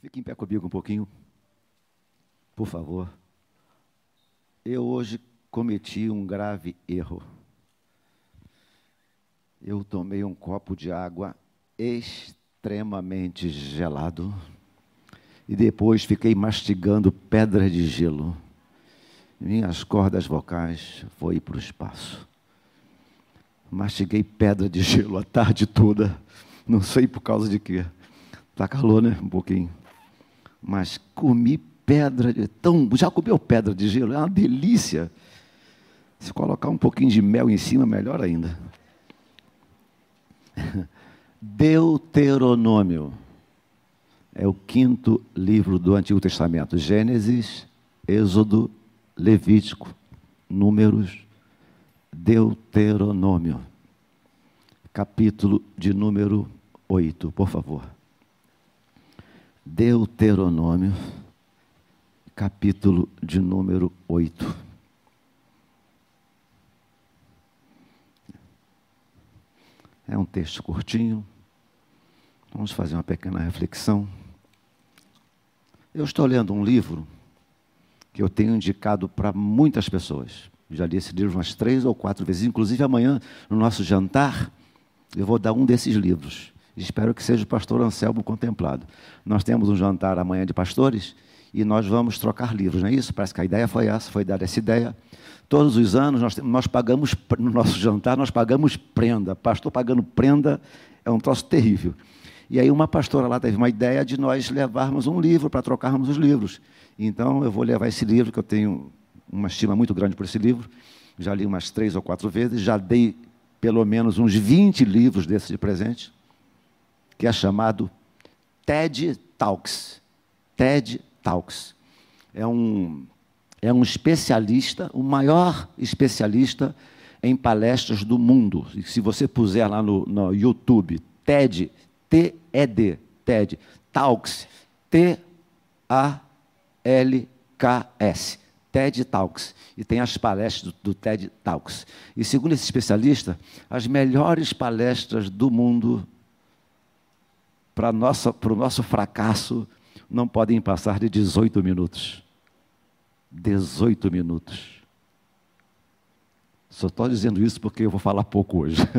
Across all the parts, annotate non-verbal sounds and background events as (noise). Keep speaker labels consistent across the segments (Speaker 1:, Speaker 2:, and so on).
Speaker 1: Fique em pé comigo um pouquinho, por favor. Eu hoje cometi um grave erro. Eu tomei um copo de água extremamente gelado e depois fiquei mastigando pedras de gelo. Minhas cordas vocais foi para o espaço. Mastiguei pedra de gelo a tarde toda. Não sei por causa de quê. Tá calor, né? Um pouquinho mas comi pedra de tão. Já comeu pedra de gelo? É uma delícia. Se colocar um pouquinho de mel em cima, melhor ainda. (laughs) Deuteronômio é o quinto livro do Antigo Testamento. Gênesis, Êxodo, Levítico, Números, Deuteronômio. Capítulo de número 8, por favor. Deuteronômio, capítulo de número 8. É um texto curtinho. Vamos fazer uma pequena reflexão. Eu estou lendo um livro que eu tenho indicado para muitas pessoas. Já li esse livro umas três ou quatro vezes. Inclusive, amanhã, no nosso jantar, eu vou dar um desses livros. Espero que seja o pastor Anselmo contemplado. Nós temos um jantar amanhã de pastores e nós vamos trocar livros, não é isso? Parece que a ideia foi essa, foi dar essa ideia. Todos os anos nós, nós pagamos, no nosso (laughs) jantar, nós pagamos prenda. Pastor pagando prenda é um troço terrível. E aí uma pastora lá teve uma ideia de nós levarmos um livro para trocarmos os livros. Então eu vou levar esse livro, que eu tenho uma estima muito grande por esse livro. Já li umas três ou quatro vezes, já dei pelo menos uns 20 livros desses de presente que é chamado TED Talks. TED Talks. É um, é um especialista, o maior especialista em palestras do mundo. E se você puser lá no, no YouTube, TED, T-E-D, TED, Talks, T-A-L-K-S. TED Talks. E tem as palestras do, do, TED Talks. E segundo esse especialista, as melhores palestras do mundo para, o nosso fracasso, não podem passar de 18 minutos. 18 minutos. Só estou dizendo isso porque eu vou falar pouco hoje. (laughs)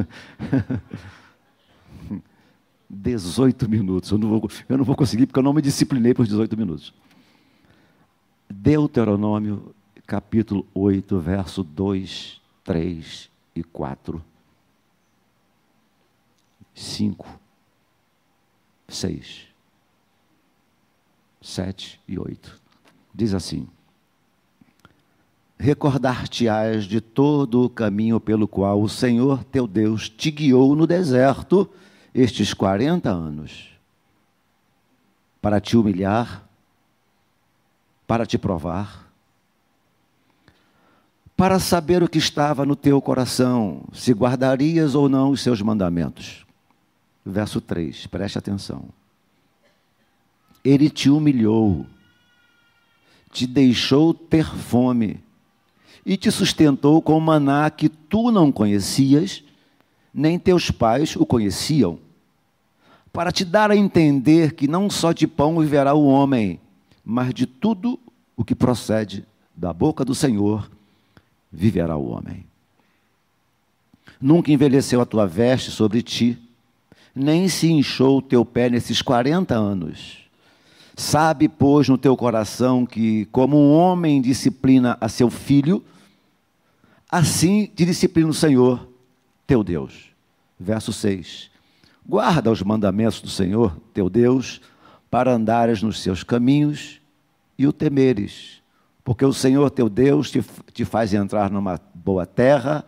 Speaker 1: 18 minutos. Eu não, vou, eu não vou conseguir porque eu não me disciplinei por 18 minutos. Deuteronômio, capítulo 8, verso 2, 3 e 4. 5 6, 7 e 8. Diz assim: Recordar-te-ás de todo o caminho pelo qual o Senhor teu Deus te guiou no deserto estes 40 anos, para te humilhar, para te provar, para saber o que estava no teu coração, se guardarias ou não os seus mandamentos verso 3, preste atenção. Ele te humilhou, te deixou ter fome e te sustentou com maná que tu não conhecias, nem teus pais o conheciam, para te dar a entender que não só de pão viverá o homem, mas de tudo o que procede da boca do Senhor viverá o homem. Nunca envelheceu a tua veste sobre ti, nem se inchou o teu pé nesses 40 anos. Sabe, pois, no teu coração que, como um homem disciplina a seu filho, assim te disciplina o Senhor, teu Deus. Verso 6. Guarda os mandamentos do Senhor, teu Deus, para andares nos seus caminhos e o temeres, porque o Senhor teu Deus te, te faz entrar numa boa terra,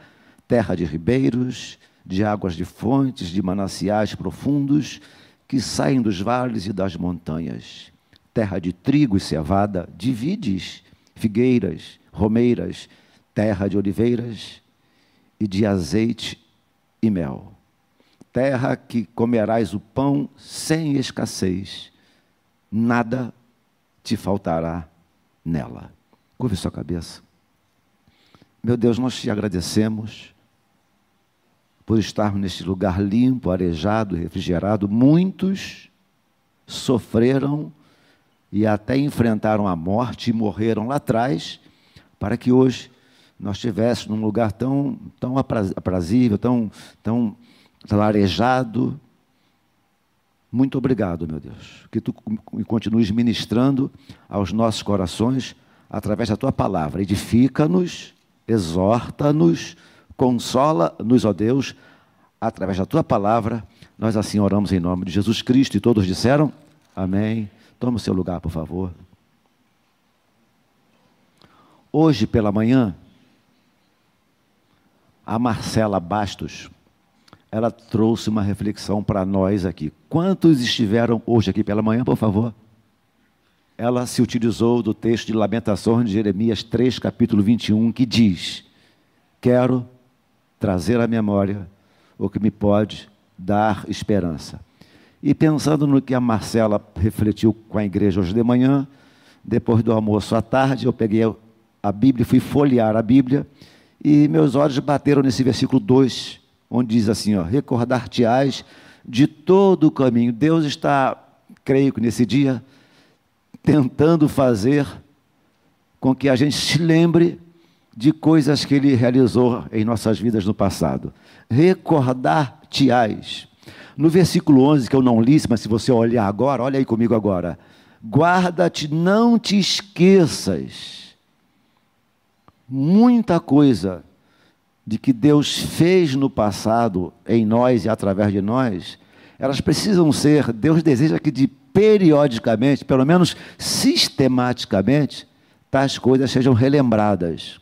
Speaker 1: terra de ribeiros, de águas de fontes, de mananciais profundos que saem dos vales e das montanhas. Terra de trigo e cevada, de vides, figueiras, romeiras, terra de oliveiras e de azeite e mel. Terra que comerás o pão sem escassez, nada te faltará nela. Curve sua cabeça. Meu Deus, nós te agradecemos por estarmos neste lugar limpo, arejado, refrigerado, muitos sofreram e até enfrentaram a morte e morreram lá atrás, para que hoje nós estivéssemos num lugar tão, tão aprazível, tão, tão larejado. Muito obrigado, meu Deus. Que tu continues ministrando aos nossos corações através da tua palavra. Edifica-nos, exorta-nos, consola-nos, ó Deus, através da tua palavra. Nós assim oramos em nome de Jesus Cristo e todos disseram amém. Toma o seu lugar, por favor. Hoje pela manhã, a Marcela Bastos, ela trouxe uma reflexão para nós aqui. Quantos estiveram hoje aqui pela manhã, por favor? Ela se utilizou do texto de Lamentações de Jeremias 3, capítulo 21, que diz: Quero trazer à memória o que me pode dar esperança. E pensando no que a Marcela refletiu com a igreja hoje de manhã, depois do almoço à tarde, eu peguei a Bíblia, fui folhear a Bíblia, e meus olhos bateram nesse versículo 2, onde diz assim: Recordar-te-ás de todo o caminho. Deus está, creio que nesse dia, tentando fazer com que a gente se lembre de coisas que Ele realizou em nossas vidas no passado. Recordar-te-ás. No versículo 11, que eu não li, mas se você olhar agora, olha aí comigo agora. Guarda-te, não te esqueças. Muita coisa de que Deus fez no passado em nós e através de nós, elas precisam ser, Deus deseja que de periodicamente, pelo menos sistematicamente, tais coisas sejam relembradas,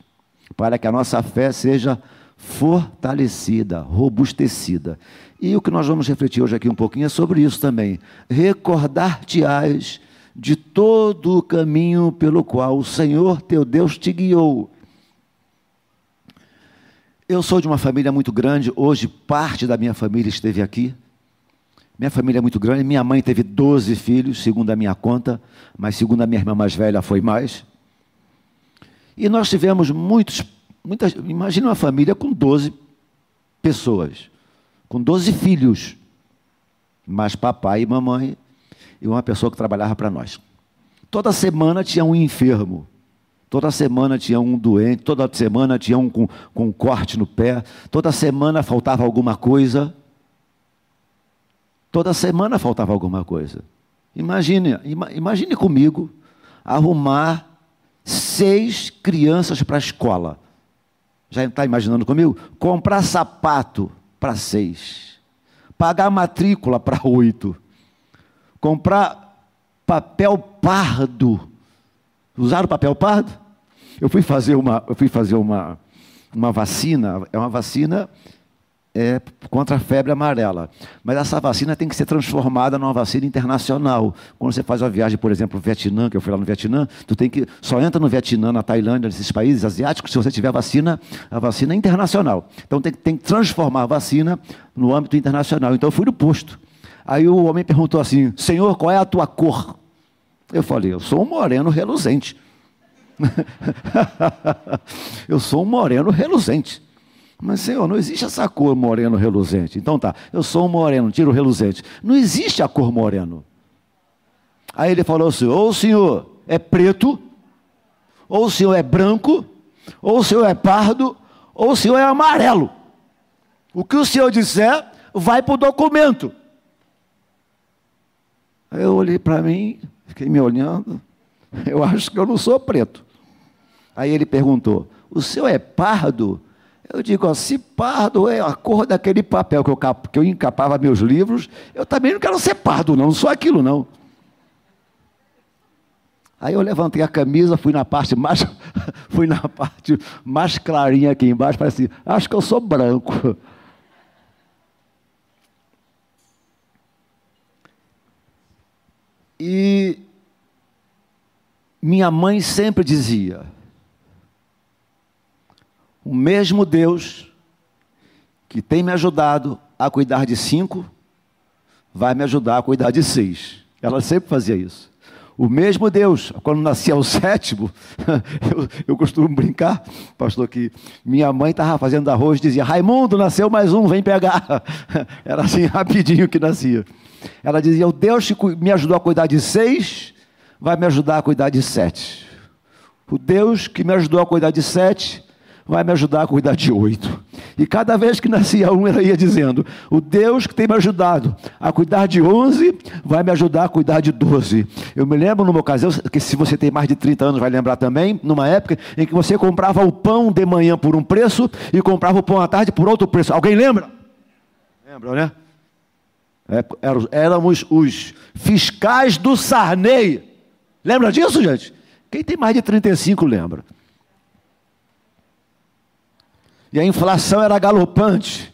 Speaker 1: para que a nossa fé seja fortalecida, robustecida. E o que nós vamos refletir hoje aqui um pouquinho é sobre isso também. Recordar-te-ás de todo o caminho pelo qual o Senhor teu Deus te guiou. Eu sou de uma família muito grande, hoje parte da minha família esteve aqui. Minha família é muito grande, minha mãe teve 12 filhos, segundo a minha conta, mas segundo a minha irmã mais velha foi mais. E nós tivemos muitos, muitas, imagina uma família com 12 pessoas com 12 filhos, mais papai e mamãe, e uma pessoa que trabalhava para nós. Toda semana tinha um enfermo, toda semana tinha um doente, toda semana tinha um com, com um corte no pé, toda semana faltava alguma coisa. Toda semana faltava alguma coisa. Imagine, imagine comigo arrumar seis crianças para a escola. Já está imaginando comigo? Comprar sapato para seis, pagar matrícula para oito, comprar papel pardo. Usaram papel pardo? Eu fui fazer uma, eu fui fazer uma, uma vacina, é uma vacina é, contra a febre amarela. Mas essa vacina tem que ser transformada numa vacina internacional. Quando você faz uma viagem, por exemplo, no Vietnã, que eu fui lá no Vietnã, tu tem que só entra no Vietnã, na Tailândia, nesses países asiáticos, se você tiver a vacina, a vacina é internacional. Então tem, tem que transformar a vacina no âmbito internacional. Então eu fui no posto. Aí o homem perguntou assim: Senhor, qual é a tua cor? Eu falei: Eu sou um moreno reluzente. (laughs) eu sou um moreno reluzente. Mas, Senhor, não existe essa cor moreno reluzente. Então tá, eu sou um moreno, tiro reluzente. Não existe a cor moreno. Aí ele falou assim: ou o senhor é preto, ou o senhor é branco, ou o senhor é pardo, ou o senhor é amarelo. O que o senhor disser, vai para o documento. Aí eu olhei para mim, fiquei me olhando, (laughs) eu acho que eu não sou preto. Aí ele perguntou: o senhor é pardo? Eu digo, ó, se pardo é a cor daquele papel que eu, que eu encapava meus livros, eu também não quero ser pardo, não, não sou aquilo, não. Aí eu levantei a camisa, fui na parte mais, (laughs) fui na parte mais clarinha aqui embaixo, falei assim, acho que eu sou branco. E minha mãe sempre dizia, o mesmo Deus que tem me ajudado a cuidar de cinco, vai me ajudar a cuidar de seis. Ela sempre fazia isso. O mesmo Deus, quando nascia o (laughs) sétimo, (laughs) eu, eu, costumo brincar, pastor, que minha mãe estava fazendo arroz e dizia: Raimundo, nasceu mais um, vem pegar. (laughs) Era assim, rapidinho que nascia. Ela dizia: O Deus que me ajudou a cuidar de seis, vai me ajudar a cuidar de sete. O Deus que me ajudou a cuidar de sete vai me ajudar a cuidar de oito. E cada vez que nascia um, ela ia dizendo: O Deus que tem me ajudado a cuidar de onze, vai me ajudar a cuidar de doze. Eu me lembro numa ocasião, que se você tem mais de 30 anos vai lembrar também, numa época em que você comprava o pão de manhã por um preço e comprava o pão à tarde por outro preço. Alguém lembra? Lembra, né? É, éramos os fiscais do Sarney. Lembra disso, gente? Quem tem mais de 35 lembra. E a inflação era galopante.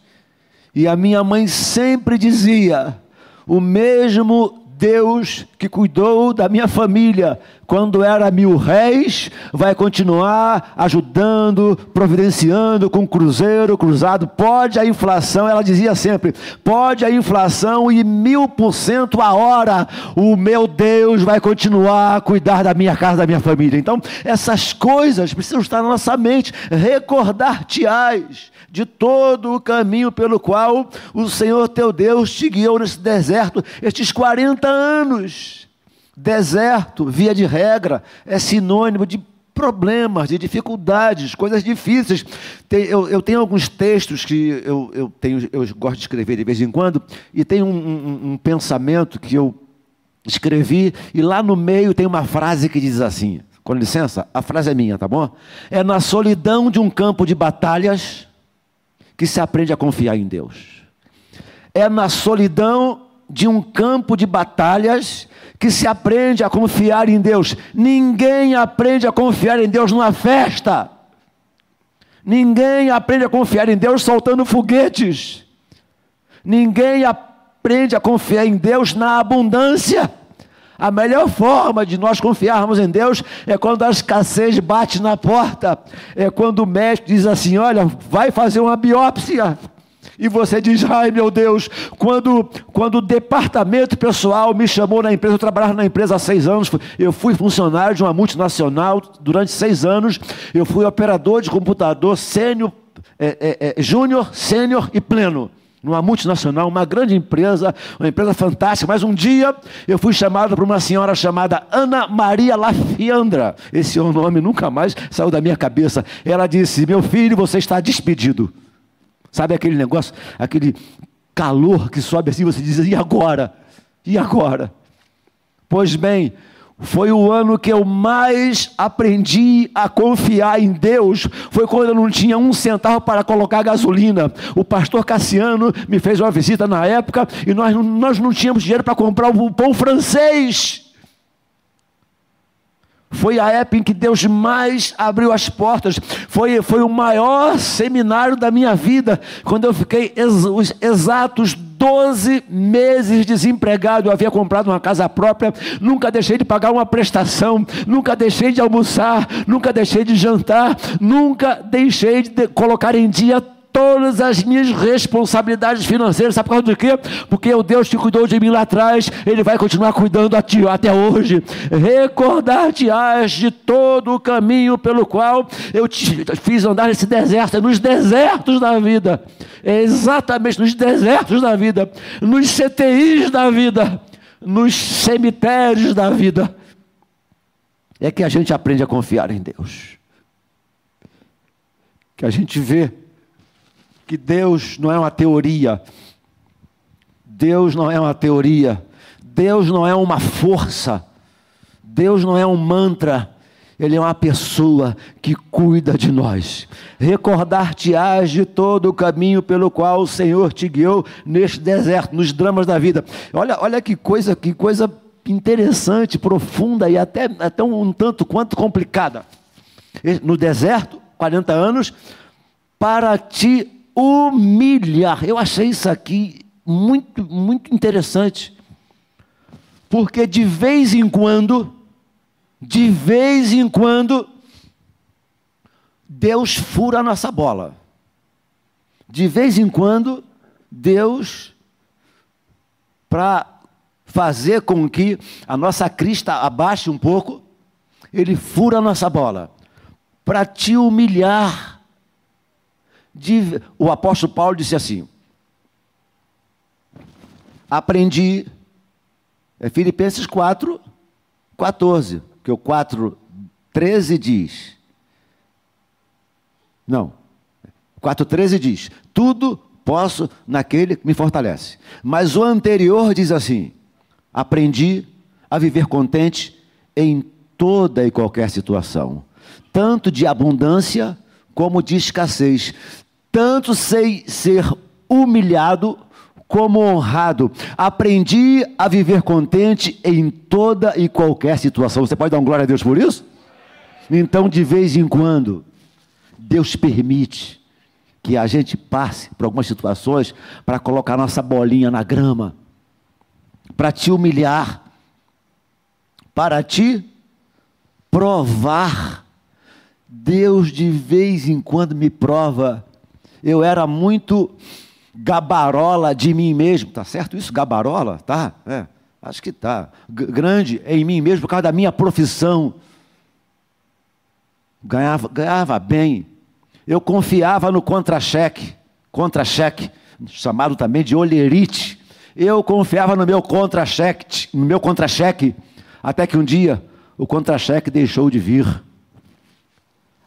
Speaker 1: E a minha mãe sempre dizia: o mesmo Deus que cuidou da minha família quando era mil réis, vai continuar ajudando, providenciando com cruzeiro, cruzado. Pode a inflação, ela dizia sempre: pode a inflação e mil por cento a hora, o meu Deus vai continuar a cuidar da minha casa, da minha família. Então, essas coisas precisam estar na nossa mente. Recordar-te-ás de todo o caminho pelo qual o Senhor teu Deus te guiou nesse deserto estes 40 anos. Deserto, via de regra, é sinônimo de problemas, de dificuldades, coisas difíceis. Tem, eu, eu, tenho alguns textos que eu, eu, tenho, eu gosto de escrever de vez em quando, e tem um, um, um pensamento que eu escrevi, e lá no meio tem uma frase que diz assim: com licença, a frase é minha, tá bom? É na solidão de um campo de batalhas que se aprende a confiar em Deus. É na solidão de um campo de batalhas que se aprende a confiar em Deus. Ninguém aprende a confiar em Deus numa festa. Ninguém aprende a confiar em Deus soltando foguetes. Ninguém aprende a confiar em Deus na abundância. A melhor forma de nós confiarmos em Deus é quando a escassez bate na porta, é quando o médico diz assim: Olha, vai fazer uma biópsia. E você diz, ai meu Deus, quando, quando o departamento pessoal me chamou na empresa, eu trabalhava na empresa há seis anos, eu fui funcionário de uma multinacional durante seis anos, eu fui operador de computador sênior, é, é, é, júnior, sênior e pleno numa multinacional, uma grande empresa, uma empresa fantástica, mas um dia eu fui chamado por uma senhora chamada Ana Maria Lafiandra. Esse é o nome nunca mais saiu da minha cabeça. Ela disse: Meu filho, você está despedido. Sabe aquele negócio, aquele calor que sobe assim, você diz: E agora? E agora? Pois bem, foi o ano que eu mais aprendi a confiar em Deus. Foi quando eu não tinha um centavo para colocar gasolina. O pastor Cassiano me fez uma visita na época e nós, nós não tínhamos dinheiro para comprar o pão francês. Foi a época em que Deus mais abriu as portas. Foi, foi o maior seminário da minha vida. Quando eu fiquei ex, os exatos 12 meses desempregado. Eu havia comprado uma casa própria. Nunca deixei de pagar uma prestação. Nunca deixei de almoçar. Nunca deixei de jantar. Nunca deixei de colocar em dia todas as minhas responsabilidades financeiras. Sabe por causa do quê? Porque o Deus que cuidou de mim lá atrás, Ele vai continuar cuidando a ti até hoje. Recordar-te-ás de todo o caminho pelo qual eu te fiz andar nesse deserto, nos desertos da vida. É exatamente nos desertos da vida, nos CTIs da vida, nos cemitérios da vida. É que a gente aprende a confiar em Deus. Que a gente vê que Deus não é uma teoria. Deus não é uma teoria. Deus não é uma força. Deus não é um mantra. Ele é uma pessoa que cuida de nós. Recordar-te-ás de todo o caminho pelo qual o Senhor te guiou neste deserto, nos dramas da vida. Olha, olha que coisa, que coisa interessante, profunda e até, até um, um tanto quanto complicada. No deserto, 40 anos, para te humilhar. Eu achei isso aqui muito, muito interessante. Porque de vez em quando, de vez em quando, Deus fura a nossa bola. De vez em quando, Deus, para fazer com que a nossa crista abaixe um pouco, Ele fura a nossa bola. Para te humilhar de, o apóstolo Paulo disse assim: Aprendi, é Filipenses 4, 14, que o 4, 13 diz. Não. 4,13 diz: Tudo posso naquele que me fortalece. Mas o anterior diz assim: Aprendi a viver contente em toda e qualquer situação, tanto de abundância como de escassez. Tanto sei ser humilhado como honrado. Aprendi a viver contente em toda e qualquer situação. Você pode dar um glória a Deus por isso? Então, de vez em quando, Deus permite que a gente passe por algumas situações para colocar nossa bolinha na grama, para te humilhar, para te provar. Deus de vez em quando me prova. Eu era muito gabarola de mim mesmo, tá certo isso? Gabarola, tá? É, acho que tá. G grande em mim mesmo por causa da minha profissão. Ganhava, ganhava bem. Eu confiava no contra-cheque, contra-cheque, chamado também de olherite. Eu confiava no meu contra-cheque, no meu contra-cheque, até que um dia o contra-cheque deixou de vir.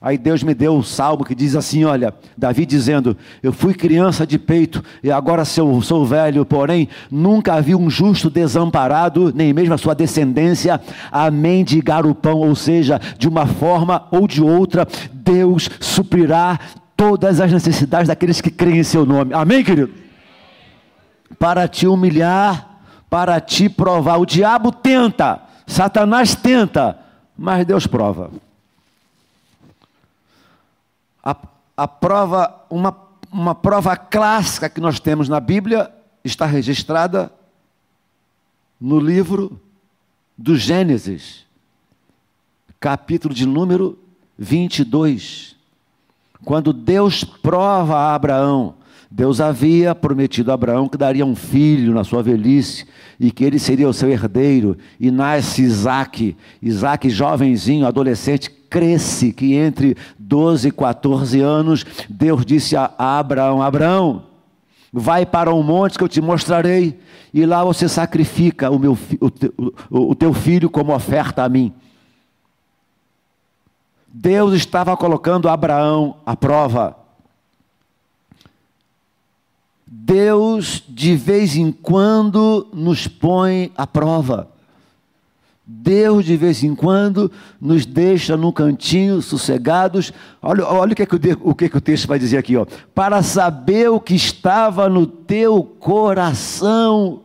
Speaker 1: Aí Deus me deu o um salmo que diz assim: olha, Davi dizendo: Eu fui criança de peito e agora sou, sou velho, porém nunca vi um justo desamparado, nem mesmo a sua descendência, a mendigar o pão. Ou seja, de uma forma ou de outra, Deus suprirá todas as necessidades daqueles que creem em seu nome. Amém, querido? Para te humilhar, para te provar. O diabo tenta, Satanás tenta, mas Deus prova. A, a prova, uma, uma prova clássica que nós temos na Bíblia está registrada no livro do Gênesis, capítulo de número 22. Quando Deus prova a Abraão, Deus havia prometido a Abraão que daria um filho na sua velhice e que ele seria o seu herdeiro, e nasce Isaac, Isaac jovenzinho, adolescente, cresce, que entre 12 e 14 anos, Deus disse a Abraão: Abraão, vai para um monte que eu te mostrarei, e lá você sacrifica o, meu, o, o, o teu filho como oferta a mim. Deus estava colocando Abraão à prova. Deus de vez em quando nos põe à prova. Deus de vez em quando nos deixa num cantinho, sossegados. Olha, olha o, que, é que o, o que, é que o texto vai dizer aqui, ó. Para saber o que estava no teu coração.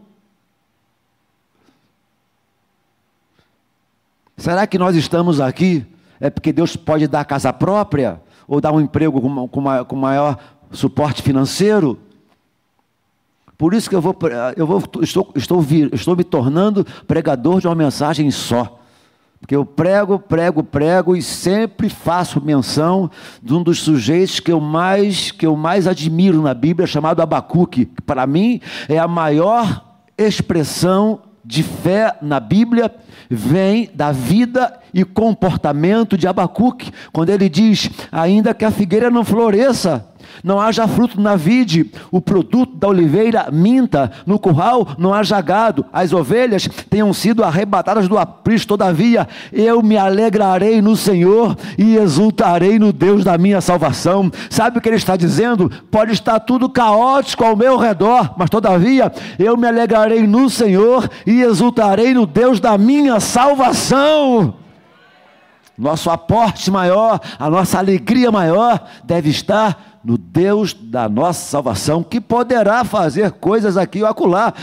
Speaker 1: Será que nós estamos aqui? É porque Deus pode dar casa própria? Ou dar um emprego com, com, com maior suporte financeiro? Por isso que eu vou, eu vou estou, estou, estou me tornando pregador de uma mensagem só. Porque eu prego, prego, prego e sempre faço menção de um dos sujeitos que eu mais, que eu mais admiro na Bíblia, chamado Abacuque, que para mim é a maior expressão de fé na Bíblia, vem da vida e comportamento de Abacuque, quando ele diz: ainda que a figueira não floresça, não haja fruto na vide, o produto da oliveira minta, no curral não haja gado, as ovelhas tenham sido arrebatadas do aprisco, todavia eu me alegrarei no Senhor e exultarei no Deus da minha salvação. Sabe o que ele está dizendo? Pode estar tudo caótico ao meu redor, mas todavia eu me alegrarei no Senhor e exultarei no Deus da minha salvação. Nosso aporte maior, a nossa alegria maior deve estar no Deus da nossa salvação, que poderá fazer coisas aqui ou acolá,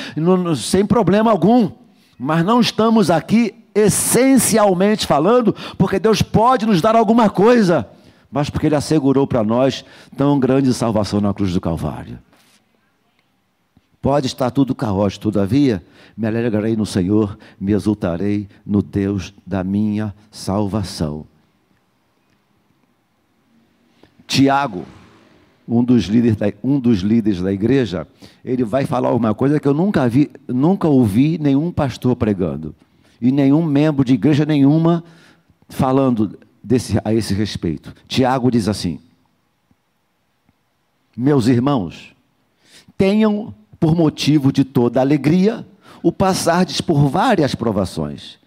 Speaker 1: sem problema algum. Mas não estamos aqui essencialmente falando, porque Deus pode nos dar alguma coisa, mas porque Ele assegurou para nós tão grande salvação na cruz do Calvário. Pode estar tudo caótico, todavia, me alegrarei no Senhor, me exultarei no Deus da minha salvação. Tiago, um dos líderes da, um dos líderes da igreja, ele vai falar uma coisa que eu nunca vi, nunca ouvi nenhum pastor pregando e nenhum membro de igreja nenhuma falando desse, a esse respeito. Tiago diz assim: Meus irmãos, tenham por motivo de toda alegria o passardes por várias provações,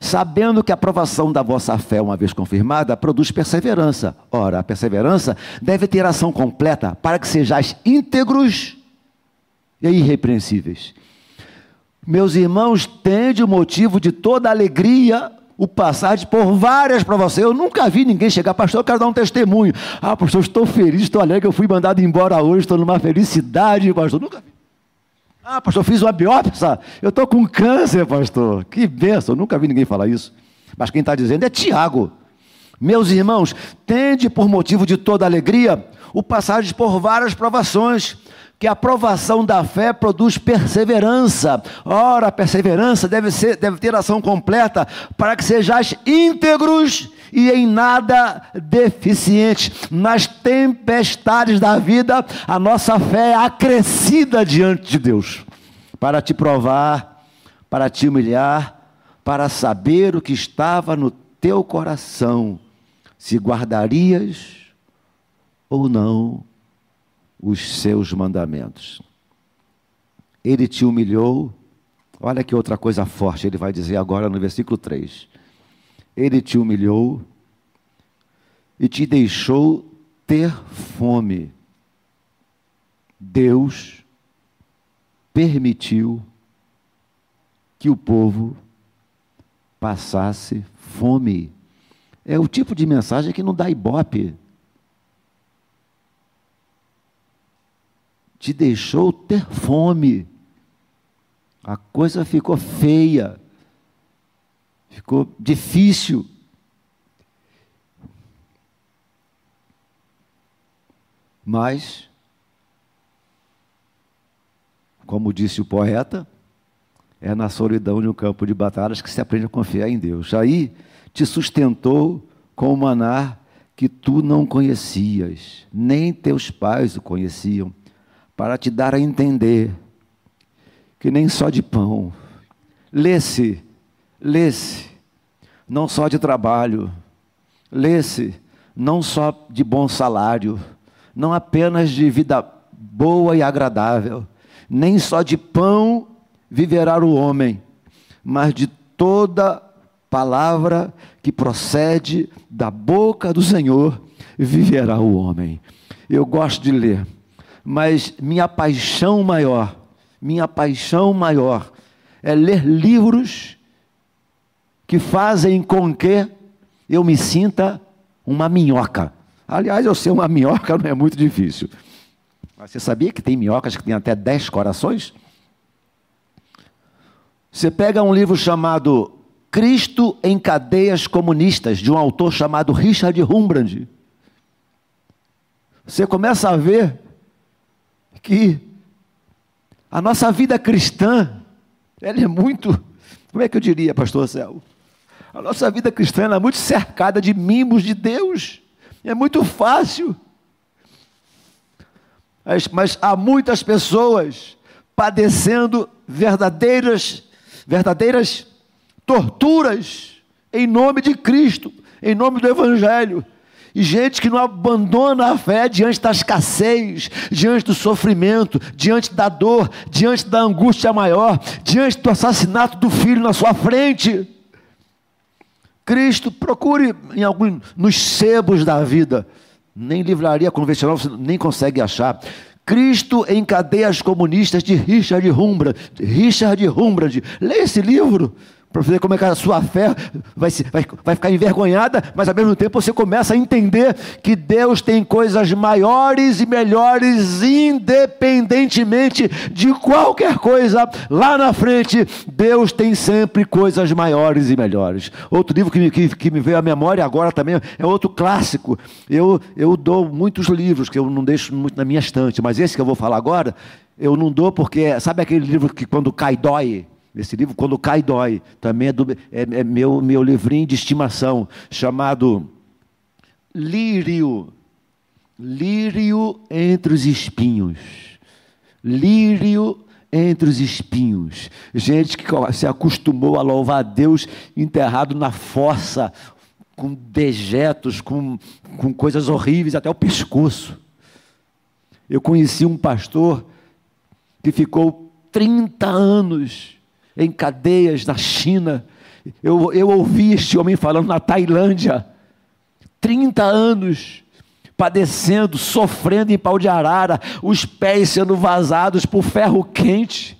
Speaker 1: sabendo que a aprovação da vossa fé, uma vez confirmada, produz perseverança. Ora, a perseverança deve ter ação completa para que sejais íntegros e irrepreensíveis. Meus irmãos, tende o motivo de toda alegria o passagem por várias para você. Eu nunca vi ninguém chegar, pastor, eu quero dar um testemunho. Ah, pastor, estou feliz, estou alegre, eu fui mandado embora hoje, estou numa felicidade, pastor. Nunca vi. Ah, pastor, fiz uma biópsia, eu estou com câncer, pastor. Que benção, nunca vi ninguém falar isso. Mas quem está dizendo é Tiago. Meus irmãos, tende por motivo de toda alegria o passagem por várias provações que a aprovação da fé produz perseverança. Ora, a perseverança deve, ser, deve ter ação completa para que sejais íntegros e em nada deficientes. Nas tempestades da vida, a nossa fé é acrescida diante de Deus para te provar, para te humilhar, para saber o que estava no teu coração, se guardarias ou não os seus mandamentos. Ele te humilhou. Olha que outra coisa forte ele vai dizer agora no versículo 3. Ele te humilhou e te deixou ter fome. Deus permitiu que o povo passasse fome. É o tipo de mensagem que não dá ibope. te deixou ter fome. A coisa ficou feia, ficou difícil. Mas, como disse o poeta, é na solidão de um campo de batalhas que se aprende a confiar em Deus. Aí te sustentou com o maná que tu não conhecias, nem teus pais o conheciam para te dar a entender que nem só de pão, lê-se, lê-se, não só de trabalho, lê-se, não só de bom salário, não apenas de vida boa e agradável, nem só de pão viverá o homem, mas de toda palavra que procede da boca do Senhor viverá o homem. Eu gosto de ler mas minha paixão maior, minha paixão maior é ler livros que fazem com que eu me sinta uma minhoca. Aliás, eu ser uma minhoca (laughs) não é muito difícil. Mas você sabia que tem minhocas que têm até dez corações? Você pega um livro chamado Cristo em Cadeias Comunistas, de um autor chamado Richard Humbrand. Você começa a ver que a nossa vida cristã, ela é muito, como é que eu diria, pastor Céu? A nossa vida cristã é muito cercada de mimos de Deus. É muito fácil. Mas, mas há muitas pessoas padecendo verdadeiras, verdadeiras torturas em nome de Cristo, em nome do Evangelho. E gente que não abandona a fé diante da escassez, diante do sofrimento, diante da dor, diante da angústia maior, diante do assassinato do filho na sua frente. Cristo, procure em algum nos sebos da vida, nem livraria convencional você nem consegue achar. Cristo em cadeias comunistas de Richard Humbrand. Richard Humbrand, leia esse livro para ver como é que a sua fé vai, vai, vai ficar envergonhada, mas ao mesmo tempo você começa a entender que Deus tem coisas maiores e melhores, independentemente de qualquer coisa lá na frente. Deus tem sempre coisas maiores e melhores. Outro livro que me, que, que me veio à memória agora também é outro clássico. Eu, eu dou muitos livros que eu não deixo muito na minha estante, mas esse que eu vou falar agora, eu não dou porque, sabe aquele livro que quando cai dói? Esse livro, Quando Cai Dói, também é, do, é, é meu, meu livrinho de estimação, chamado Lírio. Lírio entre os espinhos. Lírio entre os espinhos. Gente que se acostumou a louvar a Deus enterrado na fossa, com dejetos, com, com coisas horríveis até o pescoço. Eu conheci um pastor que ficou 30 anos em cadeias na China, Eu, eu ouvi este homem falando na Tailândia, 30 anos, padecendo, sofrendo em pau de arara, os pés sendo vazados por ferro quente.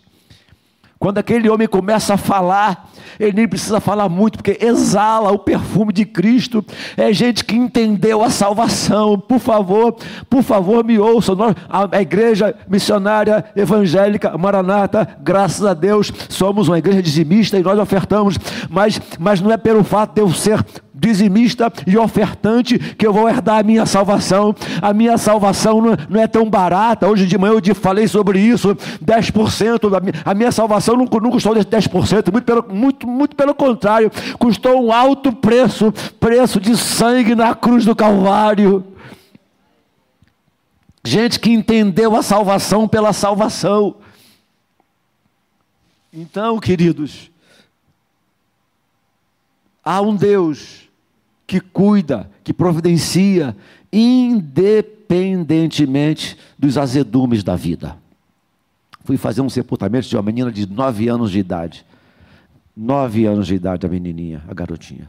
Speaker 1: Quando aquele homem começa a falar, ele nem precisa falar muito, porque exala o perfume de Cristo. É gente que entendeu a salvação. Por favor, por favor, me ouçam. Nós, a igreja missionária evangélica Maranata, graças a Deus, somos uma igreja dizimista e nós ofertamos, mas, mas não é pelo fato de eu ser dizimista e ofertante que eu vou herdar a minha salvação. A minha salvação não é tão barata. Hoje de manhã eu falei sobre isso, 10%. A minha salvação não, não custou 10%, muito pelo, muito, muito pelo contrário, custou um alto preço, preço de sangue na cruz do Calvário. Gente que entendeu a salvação pela salvação. Então, queridos, há um Deus que cuida, que providencia, independentemente dos azedumes da vida. Fui fazer um sepultamento de uma menina de nove anos de idade. Nove anos de idade, a menininha, a garotinha.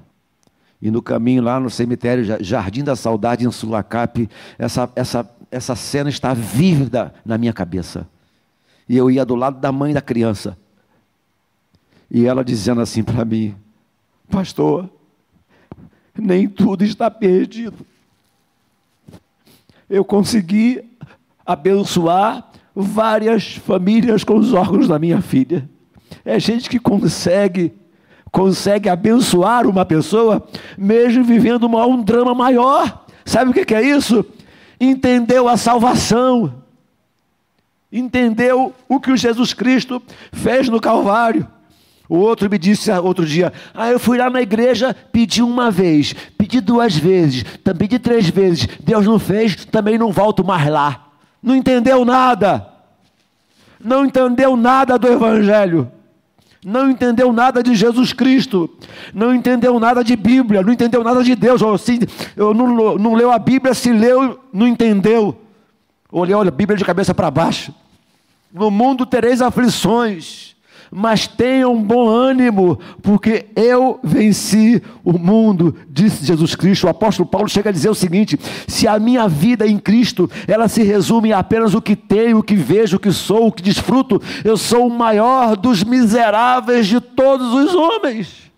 Speaker 1: E no caminho lá no cemitério Jardim da Saudade, em Sulacap, essa, essa, essa cena está vívida na minha cabeça. E eu ia do lado da mãe da criança. E ela dizendo assim para mim: Pastor, nem tudo está perdido. Eu consegui abençoar várias famílias com os órgãos da minha filha. É gente que consegue consegue abençoar uma pessoa mesmo vivendo uma, um drama maior. Sabe o que é isso? Entendeu a salvação. Entendeu o que o Jesus Cristo fez no Calvário. O outro me disse outro dia: Ah, eu fui lá na igreja, pedi uma vez, pedi duas vezes, também pedi três vezes. Deus não fez, também não volto mais lá. Não entendeu nada. Não entendeu nada do Evangelho. Não entendeu nada de Jesus Cristo. Não entendeu nada de Bíblia. Não entendeu nada de Deus. Ou assim, eu não, não leu a Bíblia, se leu, não entendeu. Olha, olha, Bíblia de cabeça para baixo. No mundo tereis aflições mas tenham bom ânimo, porque eu venci o mundo, disse Jesus Cristo. O apóstolo Paulo chega a dizer o seguinte: se a minha vida em Cristo, ela se resume a apenas o que tenho, o que vejo, o que sou, o que desfruto, eu sou o maior dos miseráveis de todos os homens.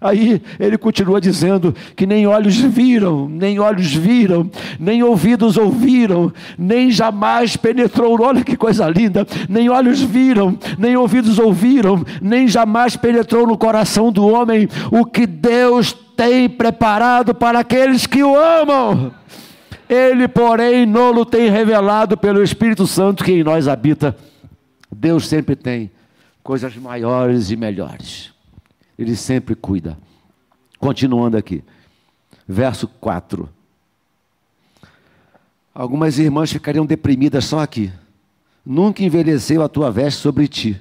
Speaker 1: Aí ele continua dizendo que nem olhos viram, nem olhos viram, nem ouvidos ouviram, nem jamais penetrou, olha que coisa linda, nem olhos viram, nem ouvidos ouviram, nem jamais penetrou no coração do homem o que Deus tem preparado para aqueles que o amam. Ele, porém, nolo tem revelado pelo Espírito Santo que em nós habita. Deus sempre tem coisas maiores e melhores. Ele sempre cuida. Continuando aqui, verso 4. Algumas irmãs ficariam deprimidas só aqui. Nunca envelheceu a tua veste sobre ti.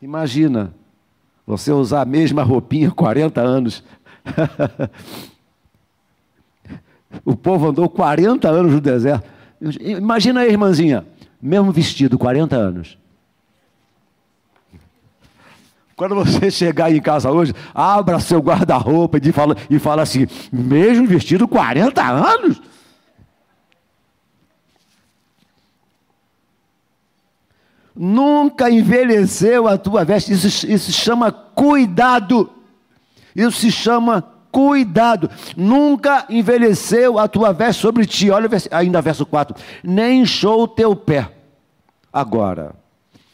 Speaker 1: Imagina, você usar a mesma roupinha 40 anos. (laughs) o povo andou 40 anos no deserto. Imagina aí, irmãzinha, mesmo vestido, 40 anos. Quando você (laughs) chegar em casa hoje, abra seu guarda-roupa e fala, e fala assim: mesmo vestido 40 anos? Nunca envelheceu a tua veste. Isso, isso se chama cuidado. Isso se chama cuidado. Nunca envelheceu a tua veste sobre ti. Olha ainda verso 4. Nem inchou o teu pé. Agora,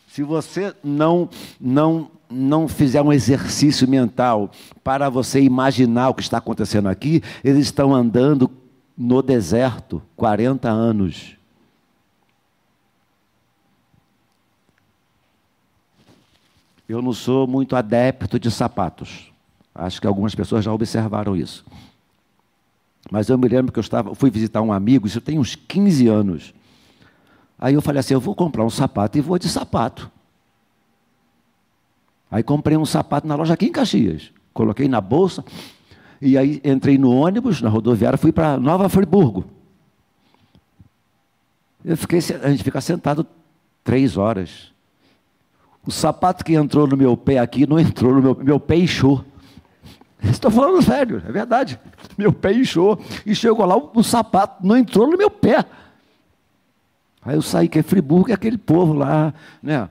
Speaker 1: se você não não não fizer um exercício mental para você imaginar o que está acontecendo aqui, eles estão andando no deserto 40 anos. Eu não sou muito adepto de sapatos. Acho que algumas pessoas já observaram isso. Mas eu me lembro que eu estava, fui visitar um amigo, isso tem uns 15 anos. Aí eu falei assim: eu vou comprar um sapato e vou de sapato. Aí comprei um sapato na loja aqui em Caxias. Coloquei na bolsa. E aí entrei no ônibus, na rodoviária, fui para Nova Friburgo. Eu fiquei, a gente fica sentado três horas. O sapato que entrou no meu pé aqui não entrou no meu, meu pé inchou. (laughs) Estou falando sério, é verdade. Meu pé inchou e chegou lá, o, o sapato não entrou no meu pé. Aí eu saí, que é Friburgo, é aquele povo lá, né?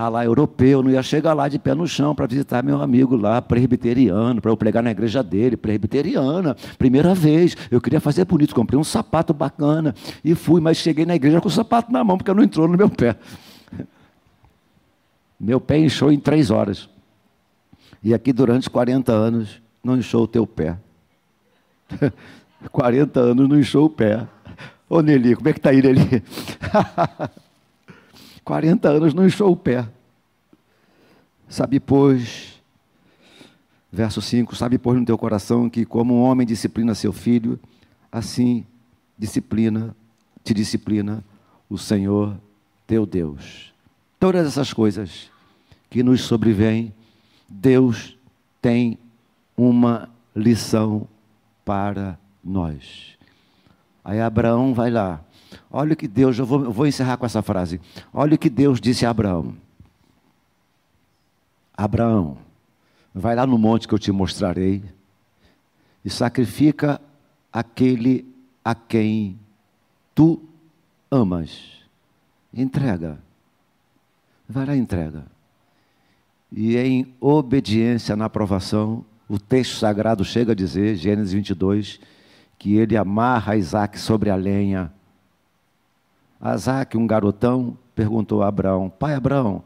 Speaker 1: Ah, lá europeu, não ia chegar lá de pé no chão para visitar meu amigo lá, presbiteriano, para eu pregar na igreja dele, presbiteriana, primeira vez. Eu queria fazer bonito, comprei um sapato bacana e fui, mas cheguei na igreja com o sapato na mão, porque não entrou no meu pé. Meu pé inchou em três horas. E aqui durante 40 anos não inchou o teu pé. (laughs) 40 anos não inchou o pé. Ô Nelly, como é que está aí, Nelly? (laughs) 40 anos não inchou o pé. Sabe, pois, verso 5: Sabe, pois, no teu coração que, como um homem disciplina seu filho, assim disciplina, te disciplina o Senhor teu Deus. Todas essas coisas que nos sobrevêm, Deus tem uma lição para nós. Aí Abraão vai lá. Olha o que Deus, eu vou, eu vou encerrar com essa frase. Olha o que Deus disse a Abraão. Abraão, vai lá no monte que eu te mostrarei e sacrifica aquele a quem tu amas. Entrega. Vai lá e entrega. E em obediência na aprovação, o texto sagrado chega a dizer, Gênesis 22, que ele amarra Isaac sobre a lenha. Isaac, um garotão, perguntou a Abraão: Pai Abraão,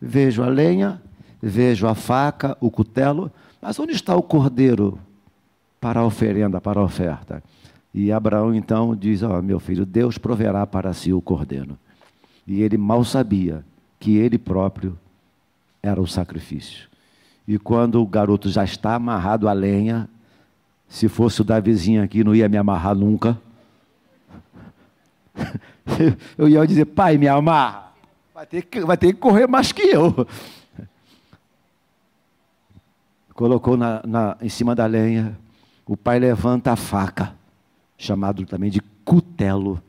Speaker 1: vejo a lenha, vejo a faca, o cutelo, mas onde está o cordeiro para a oferenda, para a oferta? E Abraão então diz: Ó, oh, meu filho, Deus proverá para si o cordeiro. E ele mal sabia que ele próprio era o sacrifício. E quando o garoto já está amarrado à lenha, se fosse o Davizinho aqui, não ia me amarrar nunca. (laughs) Eu ia dizer, pai, me amarra. Vai ter que, vai ter que correr mais que eu. Colocou na, na, em cima da lenha. O pai levanta a faca, chamado também de cutelo.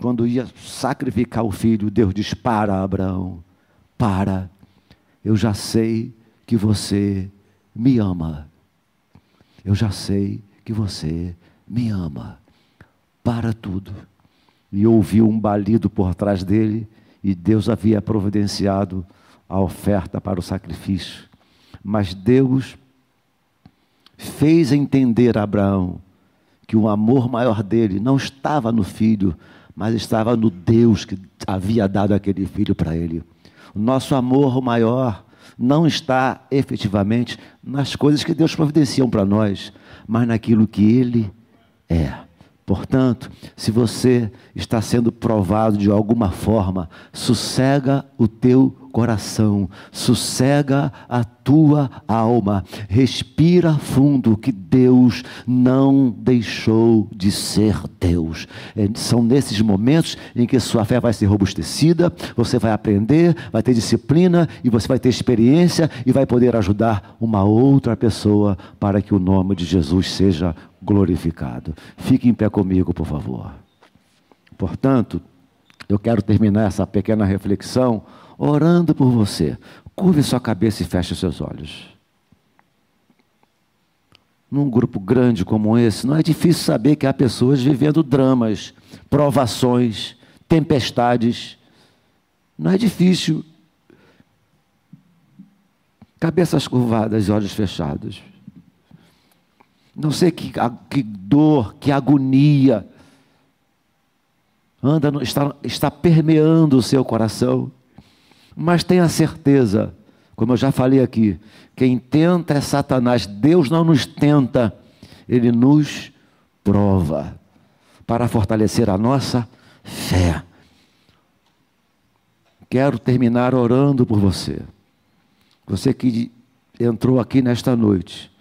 Speaker 1: Quando ia sacrificar o filho, Deus diz: Para, Abraão, para. Eu já sei que você me ama eu já sei que você me ama. Para tudo. E ouviu um balido por trás dele, e Deus havia providenciado a oferta para o sacrifício. Mas Deus fez entender a Abraão que o amor maior dele não estava no filho, mas estava no Deus que havia dado aquele filho para ele. O nosso amor maior não está efetivamente nas coisas que Deus providenciam para nós, mas naquilo que Ele é. Portanto, se você está sendo provado de alguma forma, sossega o teu coração, sossega a tua alma, respira fundo que Deus não deixou de ser Deus. É, são nesses momentos em que sua fé vai ser robustecida, você vai aprender, vai ter disciplina e você vai ter experiência e vai poder ajudar uma outra pessoa para que o nome de Jesus seja glorificado. Fique em pé comigo, por favor. Portanto, eu quero terminar essa pequena reflexão orando por você. Curve sua cabeça e feche seus olhos. Num grupo grande como esse, não é difícil saber que há pessoas vivendo dramas, provações, tempestades. Não é difícil. Cabeças curvadas e olhos fechados. Não sei que, que dor, que agonia anda, está, está permeando o seu coração. Mas tenha certeza, como eu já falei aqui, quem tenta é Satanás. Deus não nos tenta, ele nos prova para fortalecer a nossa fé. Quero terminar orando por você. Você que entrou aqui nesta noite.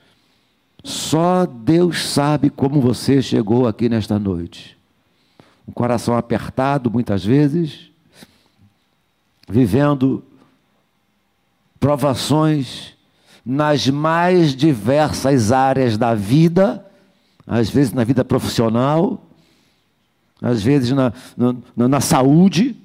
Speaker 1: Só Deus sabe como você chegou aqui nesta noite. Um coração apertado muitas vezes, vivendo provações nas mais diversas áreas da vida, às vezes na vida profissional, às vezes na, na, na saúde,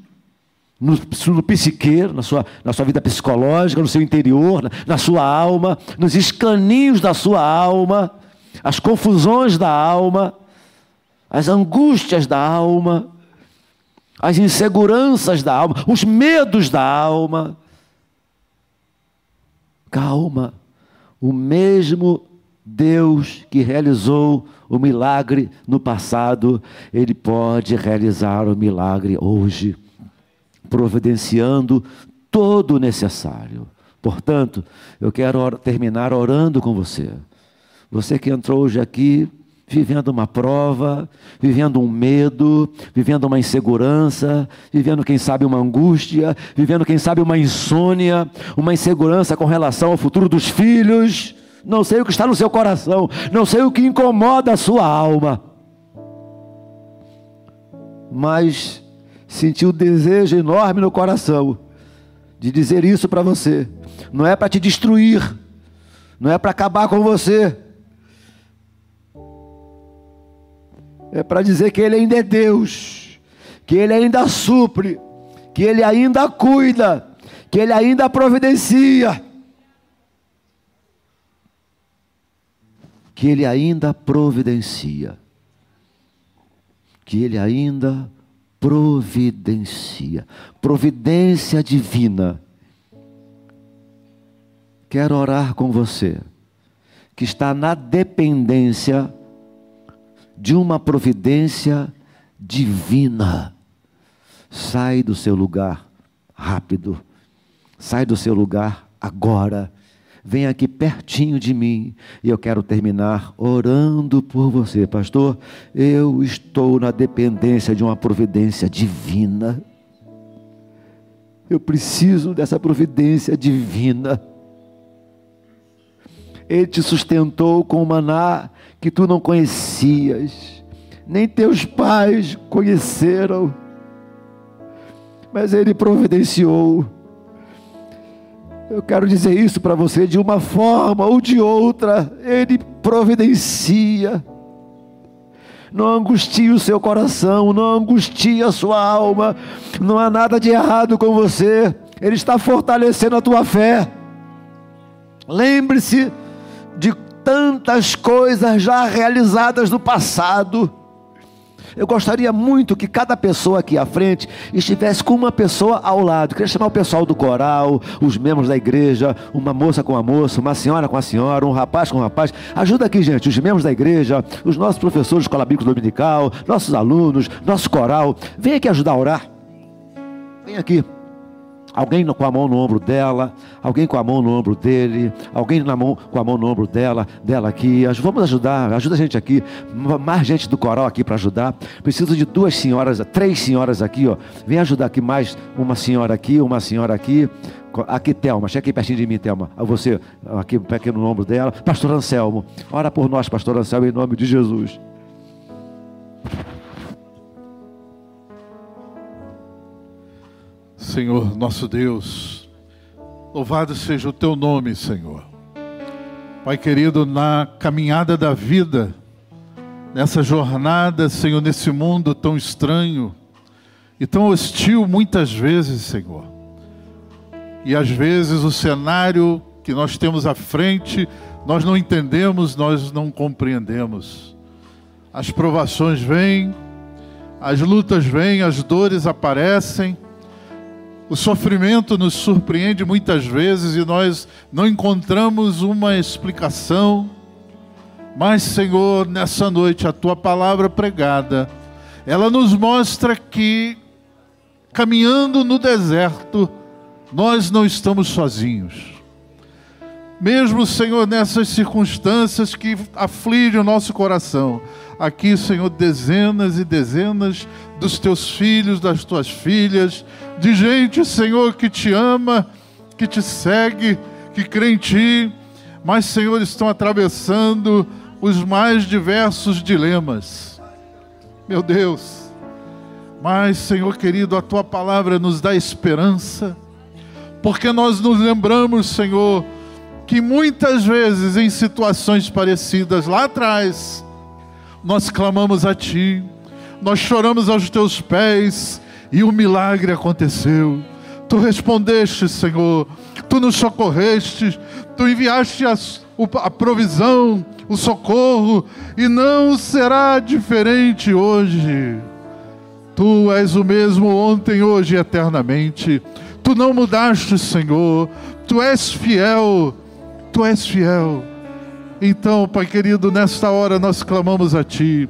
Speaker 1: no, no psique, na sua, na sua vida psicológica, no seu interior, na, na sua alma, nos escaninhos da sua alma, as confusões da alma, as angústias da alma, as inseguranças da alma, os medos da alma. Calma, o mesmo Deus que realizou o milagre no passado, Ele pode realizar o milagre hoje, providenciando todo o necessário. Portanto, eu quero terminar orando com você. Você que entrou hoje aqui vivendo uma prova, vivendo um medo, vivendo uma insegurança, vivendo, quem sabe, uma angústia, vivendo, quem sabe, uma insônia, uma insegurança com relação ao futuro dos filhos. Não sei o que está no seu coração, não sei o que incomoda a sua alma, mas senti o desejo enorme no coração de dizer isso para você. Não é para te destruir, não é para acabar com você é para dizer que Ele ainda é Deus, que Ele ainda supre, que Ele ainda cuida, que Ele ainda providencia. Que Ele ainda providencia. Que Ele ainda providencia. Providência divina. Quero orar com você, que está na dependência de uma providência divina. Sai do seu lugar rápido, sai do seu lugar agora. Vem aqui pertinho de mim e eu quero terminar orando por você, pastor. Eu estou na dependência de uma providência divina. Eu preciso dessa providência divina. Ele te sustentou com o maná que tu não conhecias, nem teus pais conheceram, mas Ele providenciou. Eu quero dizer isso para você de uma forma ou de outra, Ele providencia. Não angustie o seu coração, não angustie a sua alma, não há nada de errado com você, Ele está fortalecendo a tua fé. Lembre-se de tantas coisas já realizadas no passado. Eu gostaria muito que cada pessoa aqui à frente estivesse com uma pessoa ao lado. Queria chamar o pessoal do coral, os membros da igreja, uma moça com a moça, uma senhora com a senhora, um rapaz com o rapaz. Ajuda aqui, gente, os membros da igreja, os nossos professores de escola bíblica dominical, nossos alunos, nosso coral. Vem aqui ajudar a orar. Vem aqui alguém com a mão no ombro dela, alguém com a mão no ombro dele, alguém na mão, com a mão no ombro dela, dela aqui. Vamos ajudar, ajuda a gente aqui, mais gente do coral aqui para ajudar. Preciso de duas senhoras, três senhoras aqui, ó. Vem ajudar aqui mais uma senhora aqui, uma senhora aqui. Aqui, Thelma, chega aqui pertinho de mim, Thelma. Você, aqui, aqui no ombro dela. Pastor Anselmo, ora por nós, Pastor Anselmo, em nome de Jesus.
Speaker 2: Senhor nosso Deus, louvado seja o teu nome, Senhor. Pai querido, na caminhada da vida, nessa jornada, Senhor, nesse mundo tão estranho e tão hostil muitas vezes, Senhor. E às vezes o cenário que nós temos à frente, nós não entendemos, nós não compreendemos. As provações vêm, as lutas vêm, as dores aparecem, o sofrimento nos surpreende muitas vezes e nós não encontramos uma explicação. Mas, Senhor, nessa noite, a tua palavra pregada, ela nos mostra que, caminhando no deserto, nós não estamos sozinhos. Mesmo, Senhor, nessas circunstâncias que afligem o nosso coração, aqui, Senhor, dezenas e dezenas dos teus filhos, das tuas filhas, de gente, Senhor, que te ama, que te segue, que crê em ti, mas, Senhor, estão atravessando os mais diversos dilemas. Meu Deus, mas, Senhor querido, a tua palavra nos dá esperança, porque nós nos lembramos, Senhor, que muitas vezes em situações parecidas lá atrás, nós clamamos a Ti, nós choramos aos Teus pés, e o milagre aconteceu. Tu respondeste, Senhor, tu nos socorreste, tu enviaste a, a provisão, o socorro, e não será diferente hoje. Tu és o mesmo ontem, hoje e eternamente. Tu não mudaste, Senhor. Tu és fiel. Tu és fiel. Então, Pai querido, nesta hora nós clamamos a Ti.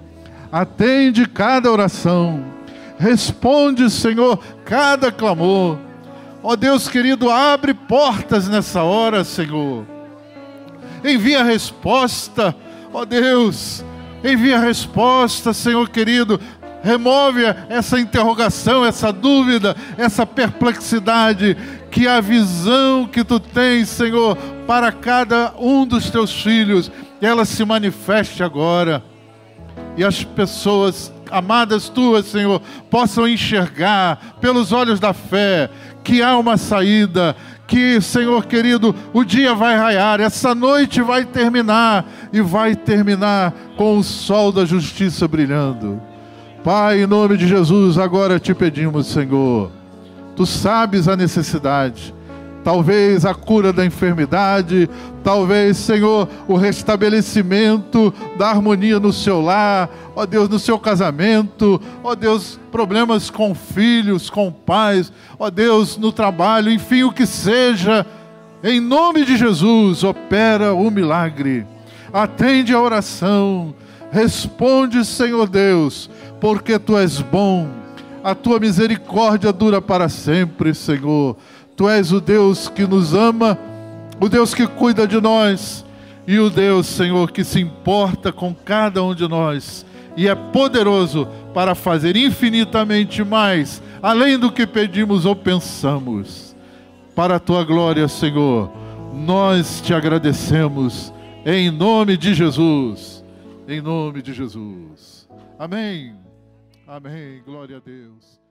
Speaker 2: Atende cada oração. Responde, Senhor, cada clamor. Ó Deus querido, abre portas nessa hora, Senhor. Envia resposta, ó Deus. Envia resposta, Senhor querido. Remove essa interrogação, essa dúvida, essa perplexidade. Que a visão que tu tens, Senhor, para cada um dos teus filhos, ela se manifeste agora. E as pessoas amadas tuas, Senhor, possam enxergar pelos olhos da fé que há uma saída, que, Senhor querido, o dia vai raiar, essa noite vai terminar e vai terminar com o sol da justiça brilhando. Pai, em nome de Jesus, agora te pedimos, Senhor, tu sabes a necessidade talvez a cura da enfermidade, talvez, Senhor, o restabelecimento da harmonia no seu lar, ó Deus, no seu casamento, ó Deus, problemas com filhos, com pais, ó Deus, no trabalho, enfim, o que seja, em nome de Jesus, opera o milagre, atende a oração, responde, Senhor Deus, porque tu és bom, a tua misericórdia dura para sempre, Senhor. Tu és o Deus que nos ama, o Deus que cuida de nós e o Deus, Senhor, que se importa com cada um de nós e é poderoso para fazer infinitamente mais, além do que pedimos ou pensamos. Para a tua glória, Senhor, nós te agradecemos em nome de Jesus. Em nome de Jesus. Amém. Amém. Glória a Deus.